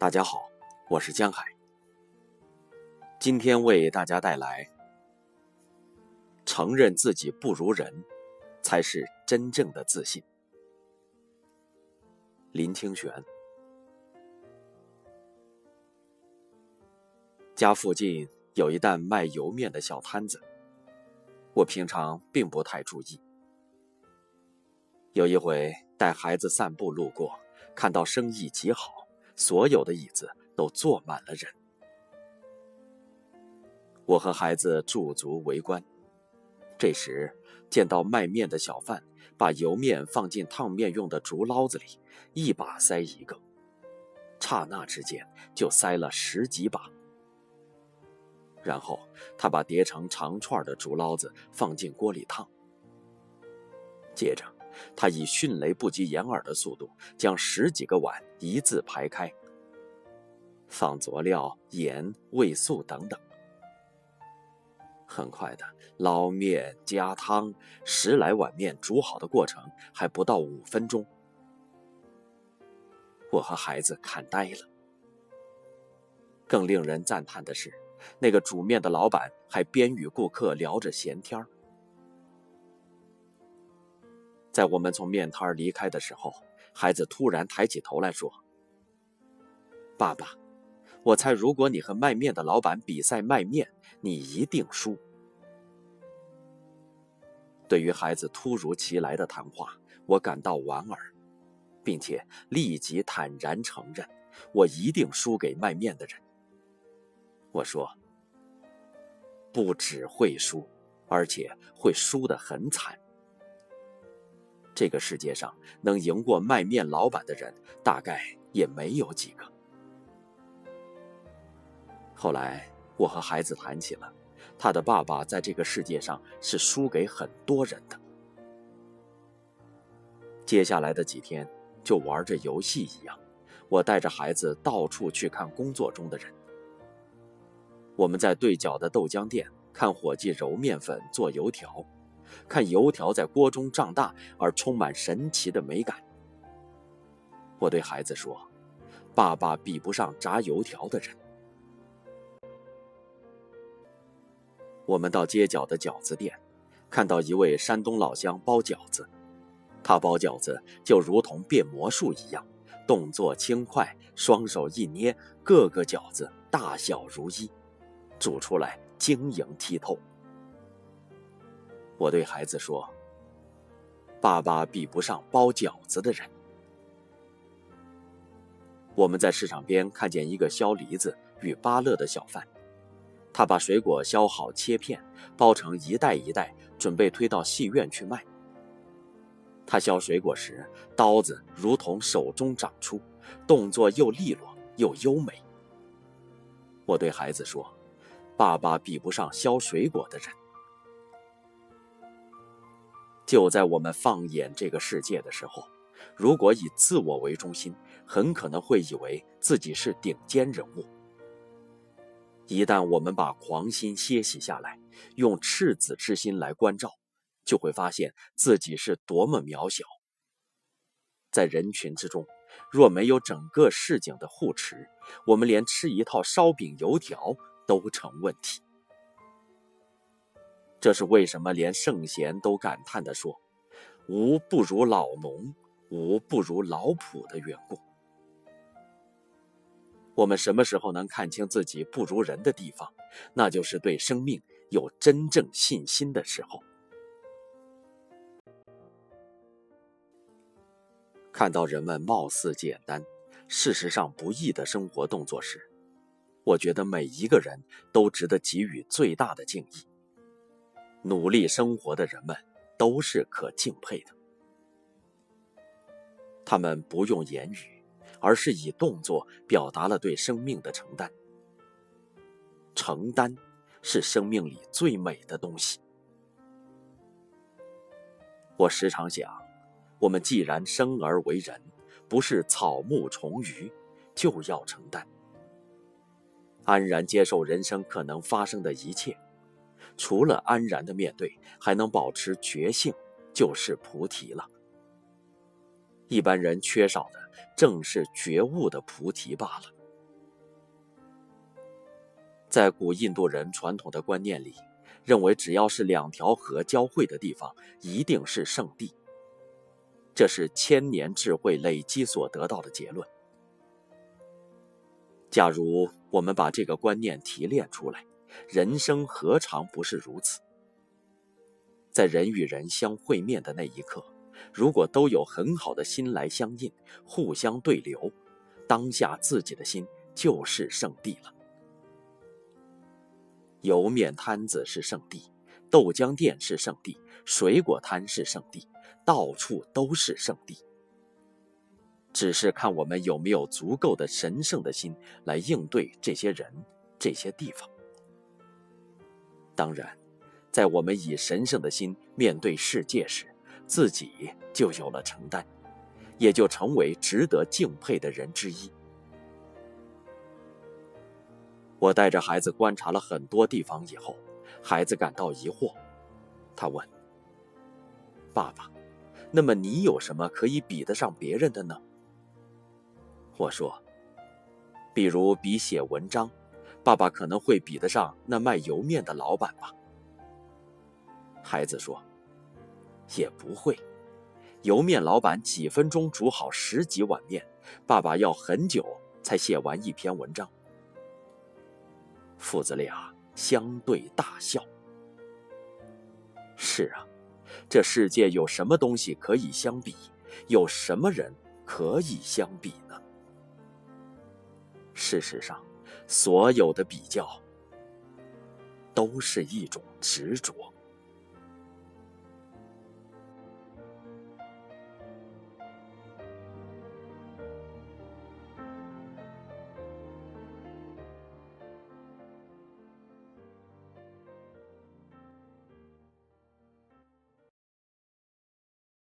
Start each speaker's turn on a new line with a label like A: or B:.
A: 大家好，我是江海。今天为大家带来：承认自己不如人，才是真正的自信。林清玄。家附近有一担卖油面的小摊子，我平常并不太注意。有一回带孩子散步路过，看到生意极好。所有的椅子都坐满了人，我和孩子驻足围观。这时见到卖面的小贩把油面放进烫面用的竹捞子里，一把塞一个，刹那之间就塞了十几把。然后他把叠成长串的竹捞子放进锅里烫，接着。他以迅雷不及掩耳的速度将十几个碗一字排开，放佐料、盐、味素等等。很快的，捞面、加汤，十来碗面煮好的过程还不到五分钟。我和孩子看呆了。更令人赞叹的是，那个煮面的老板还边与顾客聊着闲天儿。在我们从面摊儿离开的时候，孩子突然抬起头来说：“爸爸，我猜如果你和卖面的老板比赛卖面，你一定输。”对于孩子突如其来的谈话，我感到莞尔，并且立即坦然承认，我一定输给卖面的人。我说：“不只会输，而且会输得很惨。”这个世界上能赢过卖面老板的人，大概也没有几个。后来，我和孩子谈起了，他的爸爸在这个世界上是输给很多人的。接下来的几天，就玩着游戏一样，我带着孩子到处去看工作中的人。我们在对角的豆浆店看伙计揉面粉做油条。看油条在锅中胀大而充满神奇的美感。我对孩子说：“爸爸比不上炸油条的人。”我们到街角的饺子店，看到一位山东老乡包饺子。他包饺子就如同变魔术一样，动作轻快，双手一捏，各个饺子大小如一，煮出来晶莹剔透。我对孩子说：“爸爸比不上包饺子的人。”我们在市场边看见一个削梨子与芭乐的小贩，他把水果削好切片，包成一袋一袋，准备推到戏院去卖。他削水果时，刀子如同手中长出，动作又利落又优美。我对孩子说：“爸爸比不上削水果的人。”就在我们放眼这个世界的时候，如果以自我为中心，很可能会以为自己是顶尖人物。一旦我们把狂心歇息下来，用赤子之心来关照，就会发现自己是多么渺小。在人群之中，若没有整个市井的护持，我们连吃一套烧饼油条都成问题。这是为什么？连圣贤都感叹地说：“吾不如老农，吾不如老仆”的缘故。我们什么时候能看清自己不如人的地方？那就是对生命有真正信心的时候。看到人们貌似简单，事实上不易的生活动作时，我觉得每一个人都值得给予最大的敬意。努力生活的人们都是可敬佩的，他们不用言语，而是以动作表达了对生命的承担。承担是生命里最美的东西。我时常想，我们既然生而为人，不是草木虫鱼，就要承担，安然接受人生可能发生的一切。除了安然的面对，还能保持觉性，就是菩提了。一般人缺少的正是觉悟的菩提罢了。在古印度人传统的观念里，认为只要是两条河交汇的地方，一定是圣地。这是千年智慧累积所得到的结论。假如我们把这个观念提炼出来，人生何尝不是如此？在人与人相会面的那一刻，如果都有很好的心来相应，互相对流，当下自己的心就是圣地了。油面摊子是圣地，豆浆店是圣地，水果摊是圣地，到处都是圣地。只是看我们有没有足够的神圣的心来应对这些人、这些地方。当然，在我们以神圣的心面对世界时，自己就有了承担，也就成为值得敬佩的人之一。我带着孩子观察了很多地方以后，孩子感到疑惑，他问：“爸爸，那么你有什么可以比得上别人的呢？”我说：“比如比写文章，爸爸可能会比得上那卖油面的老板吧。”孩子说：“也不会，油面老板几分钟煮好十几碗面，爸爸要很久才写完一篇文章。”父子俩相对大笑。是啊，这世界有什么东西可以相比？有什么人可以相比呢？事实上，所有的比较都是一种执着。